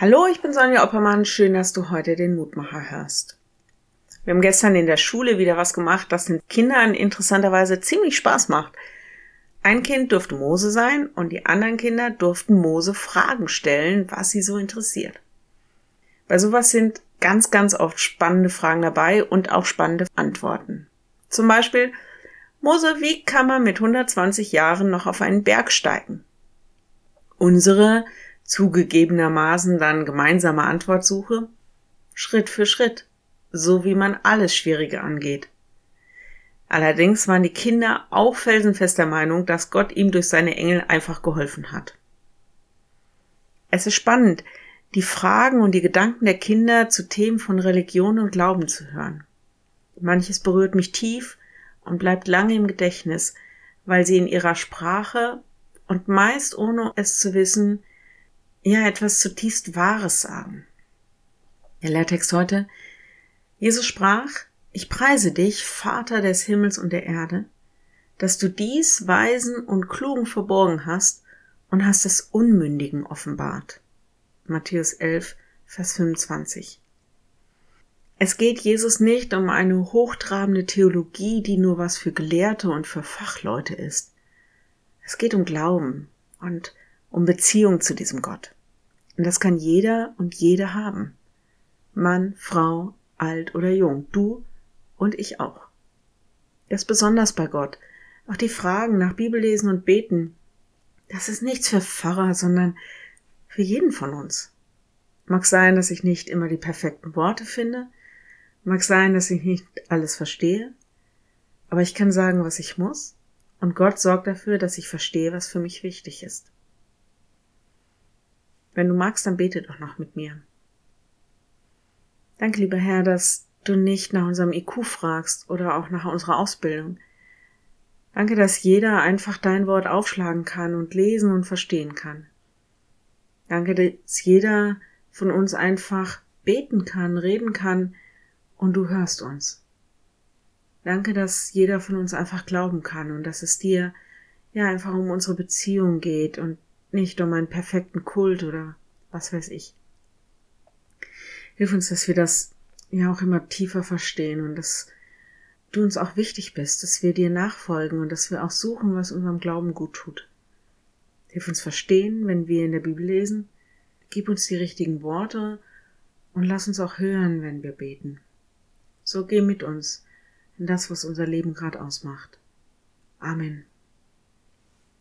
Hallo, ich bin Sonja Oppermann. Schön, dass du heute den Mutmacher hörst. Wir haben gestern in der Schule wieder was gemacht, das den Kindern interessanterweise ziemlich Spaß macht. Ein Kind durfte Mose sein und die anderen Kinder durften Mose Fragen stellen, was sie so interessiert. Bei sowas sind ganz, ganz oft spannende Fragen dabei und auch spannende Antworten. Zum Beispiel, Mose, wie kann man mit 120 Jahren noch auf einen Berg steigen? Unsere zugegebenermaßen dann gemeinsame Antwortsuche? Schritt für Schritt, so wie man alles Schwierige angeht. Allerdings waren die Kinder auch felsenfester Meinung, dass Gott ihm durch seine Engel einfach geholfen hat. Es ist spannend, die Fragen und die Gedanken der Kinder zu Themen von Religion und Glauben zu hören. Manches berührt mich tief und bleibt lange im Gedächtnis, weil sie in ihrer Sprache und meist ohne es zu wissen ja etwas zutiefst Wahres sagen. Der Lehrtext heute. Jesus sprach, ich preise dich, Vater des Himmels und der Erde, dass du dies Weisen und Klugen verborgen hast und hast es Unmündigen offenbart. Matthäus 11, Vers 25. Es geht Jesus nicht um eine hochtrabende Theologie, die nur was für Gelehrte und für Fachleute ist. Es geht um Glauben und um Beziehung zu diesem Gott. Und das kann jeder und jede haben. Mann, Frau, alt oder jung, du und ich auch. Das ist besonders bei Gott. Auch die Fragen nach Bibellesen und Beten, das ist nichts für Pfarrer, sondern für jeden von uns. Mag sein, dass ich nicht immer die perfekten Worte finde, mag sein, dass ich nicht alles verstehe, aber ich kann sagen, was ich muss, und Gott sorgt dafür, dass ich verstehe, was für mich wichtig ist. Wenn du magst, dann bete doch noch mit mir. Danke, lieber Herr, dass du nicht nach unserem IQ fragst oder auch nach unserer Ausbildung. Danke, dass jeder einfach dein Wort aufschlagen kann und lesen und verstehen kann. Danke, dass jeder von uns einfach beten kann, reden kann und du hörst uns. Danke, dass jeder von uns einfach glauben kann und dass es dir ja einfach um unsere Beziehung geht und nicht um einen perfekten Kult oder was weiß ich. Hilf uns, dass wir das ja auch immer tiefer verstehen und dass du uns auch wichtig bist, dass wir dir nachfolgen und dass wir auch suchen, was unserem Glauben gut tut. Hilf uns verstehen, wenn wir in der Bibel lesen. Gib uns die richtigen Worte und lass uns auch hören, wenn wir beten. So geh mit uns in das, was unser Leben gerade ausmacht. Amen.